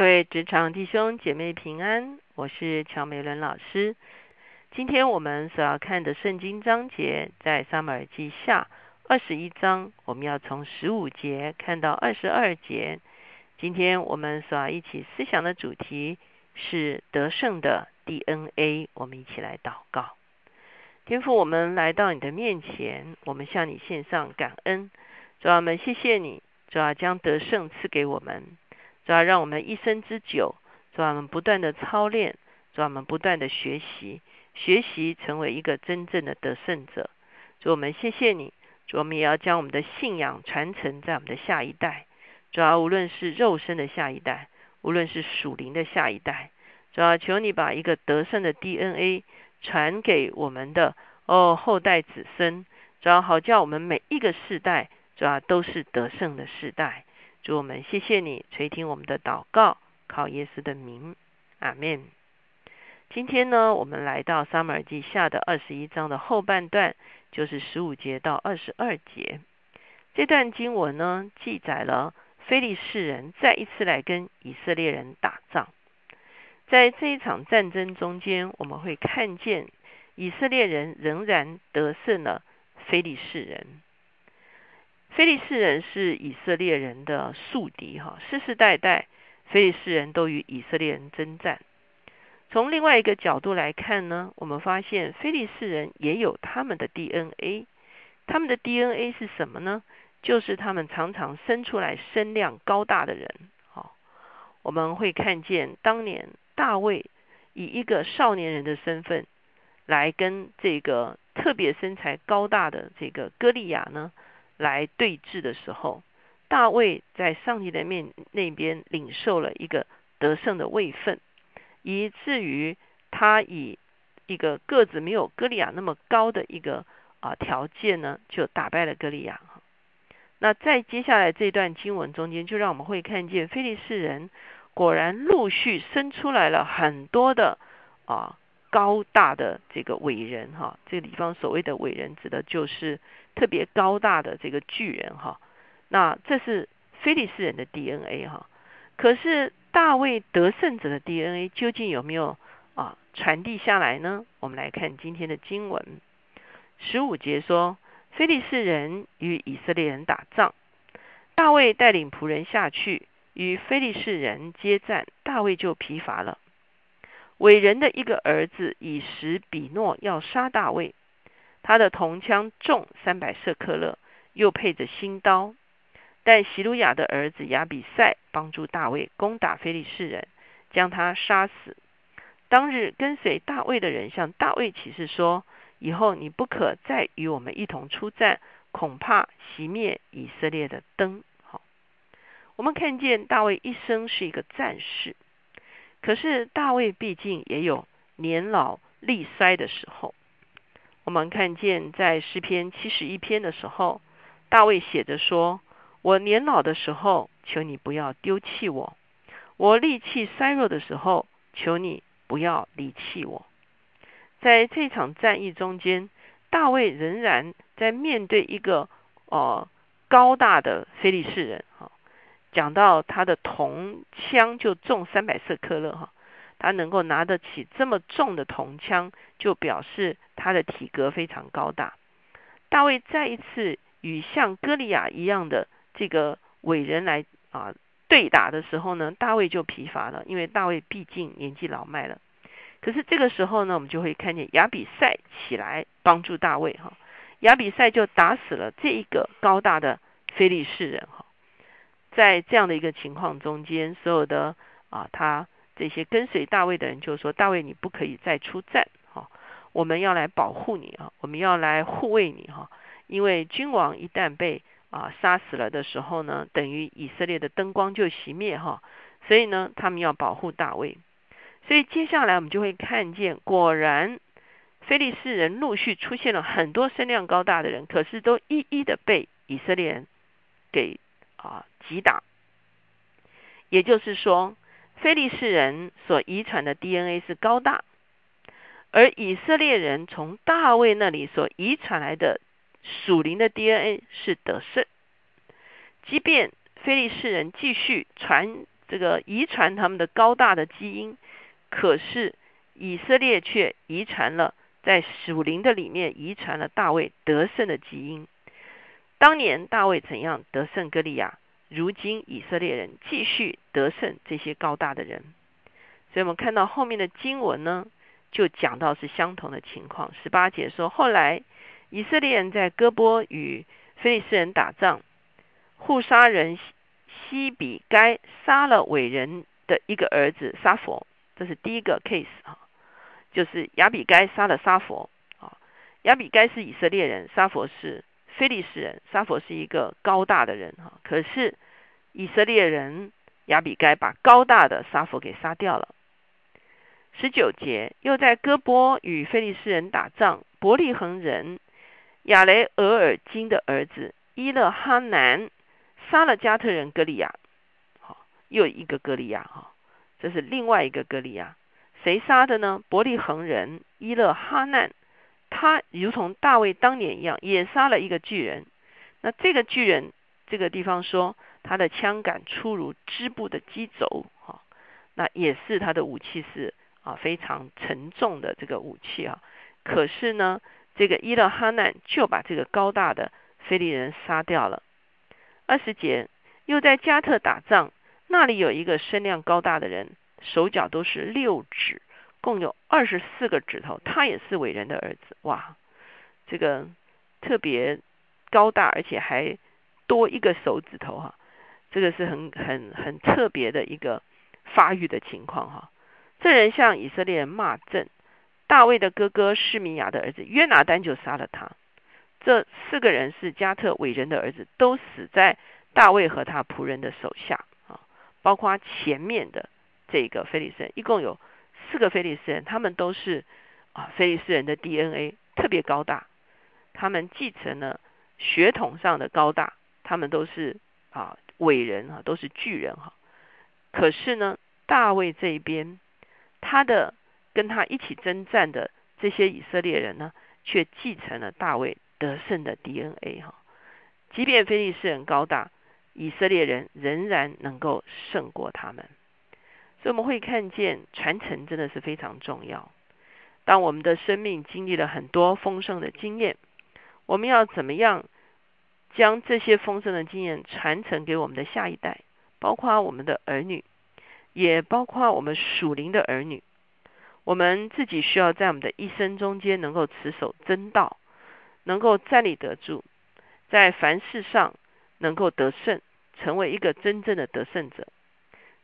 各位职场弟兄姐妹平安，我是乔美伦老师。今天我们所要看的圣经章节在撒母耳记下二十一章，我们要从十五节看到二十二节。今天我们所要一起思想的主题是得胜的 DNA。我们一起来祷告，天父，我们来到你的面前，我们向你献上感恩，主啊们，谢谢你，主啊将得胜赐给我们。主要让我们一生之久，主要我们不断的操练，主要我们不断的学习，学习成为一个真正的得胜者。主我们谢谢你，主我们也要将我们的信仰传承在我们的下一代。主要无论是肉身的下一代，无论是属灵的下一代，主要求你把一个得胜的 DNA 传给我们的哦后代子孙，主要好叫我们每一个世代，主要都是得胜的世代。主我们谢谢你垂听我们的祷告，靠耶稣的名，阿门。今天呢，我们来到撒母耳记下的二十一章的后半段，就是十五节到二十二节。这段经文呢，记载了非利士人再一次来跟以色列人打仗。在这一场战争中间，我们会看见以色列人仍然得胜了非利士人。非利士人是以色列人的宿敌，哈，世世代代非利士人都与以色列人征战。从另外一个角度来看呢，我们发现非利士人也有他们的 DNA，他们的 DNA 是什么呢？就是他们常常生出来身量高大的人，好，我们会看见当年大卫以一个少年人的身份来跟这个特别身材高大的这个歌利亚呢。来对峙的时候，大卫在上帝的面那边领受了一个得胜的位分，以至于他以一个个子没有歌利亚那么高的一个啊条件呢，就打败了歌利亚。那在接下来这段经文中间，就让我们会看见菲利士人果然陆续生出来了很多的啊。高大的这个伟人哈，这个地方所谓的伟人指的就是特别高大的这个巨人哈。那这是菲利斯人的 DNA 哈。可是大卫得胜者的 DNA 究竟有没有啊传递下来呢？我们来看今天的经文，十五节说，菲利斯人与以色列人打仗，大卫带领仆人下去与菲利士人接战，大卫就疲乏了。伟人的一个儿子以实比诺要杀大卫，他的铜枪重三百舍克勒，又配着新刀。但席鲁雅的儿子亚比赛帮助大卫攻打非利士人，将他杀死。当日跟随大卫的人向大卫起誓说：“以后你不可再与我们一同出战，恐怕熄灭以色列的灯。”好，我们看见大卫一生是一个战士。可是大卫毕竟也有年老力衰的时候。我们看见在诗篇七十一篇的时候，大卫写着说：“我年老的时候，求你不要丢弃我；我力气衰弱的时候，求你不要离弃我。”在这场战役中间，大卫仍然在面对一个呃高大的非利士人。讲到他的铜枪就重三百色克勒哈，他能够拿得起这么重的铜枪，就表示他的体格非常高大。大卫再一次与像歌利亚一样的这个伟人来啊对打的时候呢，大卫就疲乏了，因为大卫毕竟年纪老迈了。可是这个时候呢，我们就会看见亚比赛起来帮助大卫哈，亚比赛就打死了这一个高大的非利士人哈。在这样的一个情况中间，所有的啊，他这些跟随大卫的人就说：“大卫，你不可以再出战，哈，我们要来保护你啊，我们要来护卫你哈，因为君王一旦被啊杀死了的时候呢，等于以色列的灯光就熄灭哈，所以呢，他们要保护大卫。所以接下来我们就会看见，果然非利士人陆续出现了很多身量高大的人，可是都一一的被以色列人给。啊，击打，也就是说，非利士人所遗传的 DNA 是高大，而以色列人从大卫那里所遗传来的属灵的 DNA 是得胜。即便非利士人继续传这个遗传他们的高大的基因，可是以色列却遗传了在属灵的里面遗传了大卫得胜的基因。当年大卫怎样得胜歌利亚，如今以色列人继续得胜这些高大的人。所以我们看到后面的经文呢，就讲到是相同的情况。十八节说，后来以色列人在戈波与非利士人打仗，互杀人。西比该杀了伟人的一个儿子沙佛，这是第一个 case 啊，就是亚比该杀了沙佛啊。亚比该是以色列人，沙佛是非利士人。沙佛是一个高大的人哈，可是以色列人亚比该把高大的沙佛给杀掉了。十九节又在戈波与非利士人打仗，伯利恒人亚雷俄尔金的儿子伊勒哈南。杀了加特人歌利亚，好，又一个歌利亚哈，这是另外一个歌利亚，谁杀的呢？伯利恒人伊勒哈难，他如同大卫当年一样，也杀了一个巨人。那这个巨人，这个地方说他的枪杆粗如织布的机轴，哈，那也是他的武器是啊非常沉重的这个武器啊。可是呢，这个伊勒哈难就把这个高大的非利人杀掉了。二十节又在加特打仗，那里有一个身量高大的人，手脚都是六指，共有二十四个指头。他也是伟人的儿子，哇，这个特别高大，而且还多一个手指头哈，这个是很很很特别的一个发育的情况哈。这人向以色列人骂阵，大卫的哥哥施米亚的儿子约拿丹就杀了他。这四个人是加特伟人的儿子，都死在大卫和他仆人的手下啊，包括前面的这个菲利斯，一共有四个菲利斯人，他们都是啊菲利斯人的 DNA 特别高大，他们继承了血统上的高大，他们都是啊伟人啊，都是巨人哈。可是呢，大卫这一边，他的跟他一起征战的这些以色列人呢，却继承了大卫。得胜的 DNA 哈，即便非利士人高大，以色列人仍然能够胜过他们。所以我们会看见传承真的是非常重要。当我们的生命经历了很多丰盛的经验，我们要怎么样将这些丰盛的经验传承给我们的下一代，包括我们的儿女，也包括我们属灵的儿女。我们自己需要在我们的一生中间能够持守真道。能够站立得住，在凡事上能够得胜，成为一个真正的得胜者。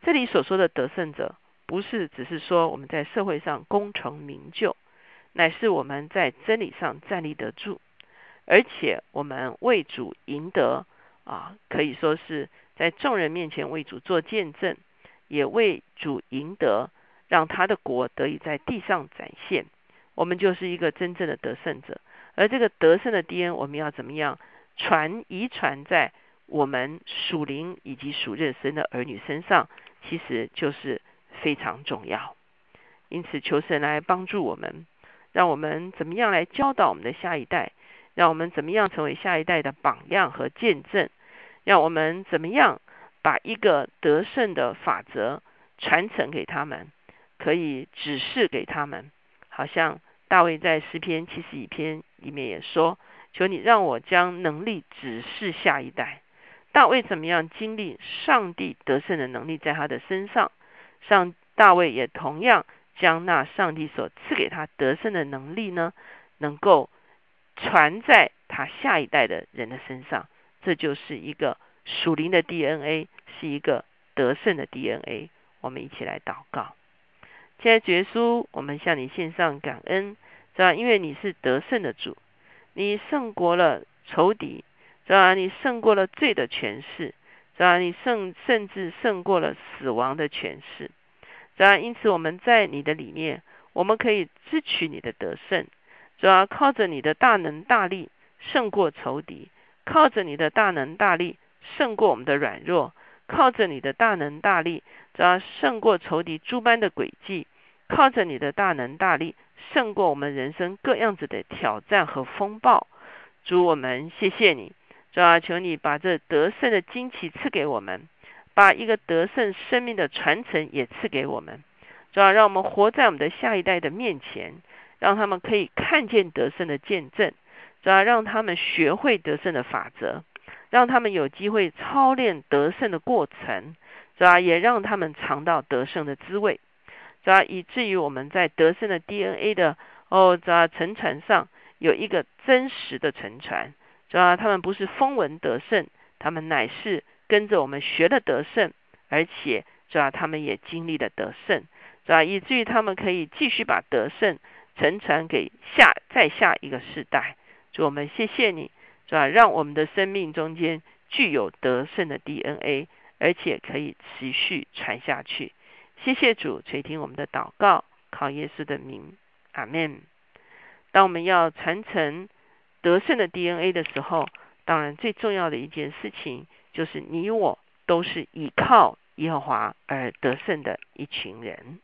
这里所说的得胜者，不是只是说我们在社会上功成名就，乃是我们在真理上站立得住，而且我们为主赢得啊，可以说是在众人面前为主做见证，也为主赢得，让他的国得以在地上展现。我们就是一个真正的得胜者。而这个得胜的 DNA，我们要怎么样传遗传在我们属灵以及属日神的儿女身上，其实就是非常重要。因此，求神来帮助我们，让我们怎么样来教导我们的下一代，让我们怎么样成为下一代的榜样和见证，让我们怎么样把一个得胜的法则传承给他们，可以指示给他们，好像。大卫在诗篇七十一篇里面也说：“求你让我将能力指示下一代。”大卫怎么样经历上帝得胜的能力在他的身上？上大卫也同样将那上帝所赐给他得胜的能力呢，能够传在他下一代的人的身上。这就是一个属灵的 DNA，是一个得胜的 DNA。我们一起来祷告。现在，绝书，我们向你献上感恩，是吧？因为你是得胜的主，你胜过了仇敌，是吧？你胜过了罪的权势，是吧？你胜甚至胜过了死亡的权势，是吧？因此，我们在你的里面，我们可以支取你的得胜，主要靠着你的大能大力胜过仇敌，靠着你的大能大力胜过我们的软弱。靠着你的大能大力，主要胜过仇敌诸般的诡计；靠着你的大能大力，胜过我们人生各样子的挑战和风暴。主，我们谢谢你，主要求你把这得胜的惊奇赐给我们，把一个得胜生命的传承也赐给我们，主要让我们活在我们的下一代的面前，让他们可以看见得胜的见证，主要让他们学会得胜的法则，让他们有机会操练得胜的过程，主要也让他们尝到得胜的滋味，主要以至于我们在得胜的 DNA 的哦，主要沉船上有一个真实的沉船，主要他们不是风闻得胜，他们乃是。跟着我们学了得胜，而且主要他们也经历了得胜，主要以至于他们可以继续把得胜承传给下再下一个世代。主我们谢谢你，主要让我们的生命中间具有得胜的 DNA，而且可以持续传下去。谢谢主垂听我们的祷告，靠耶稣的名，阿门。当我们要传承得胜的 DNA 的时候，当然最重要的一件事情。就是你我都是依靠耶和华而得胜的一群人。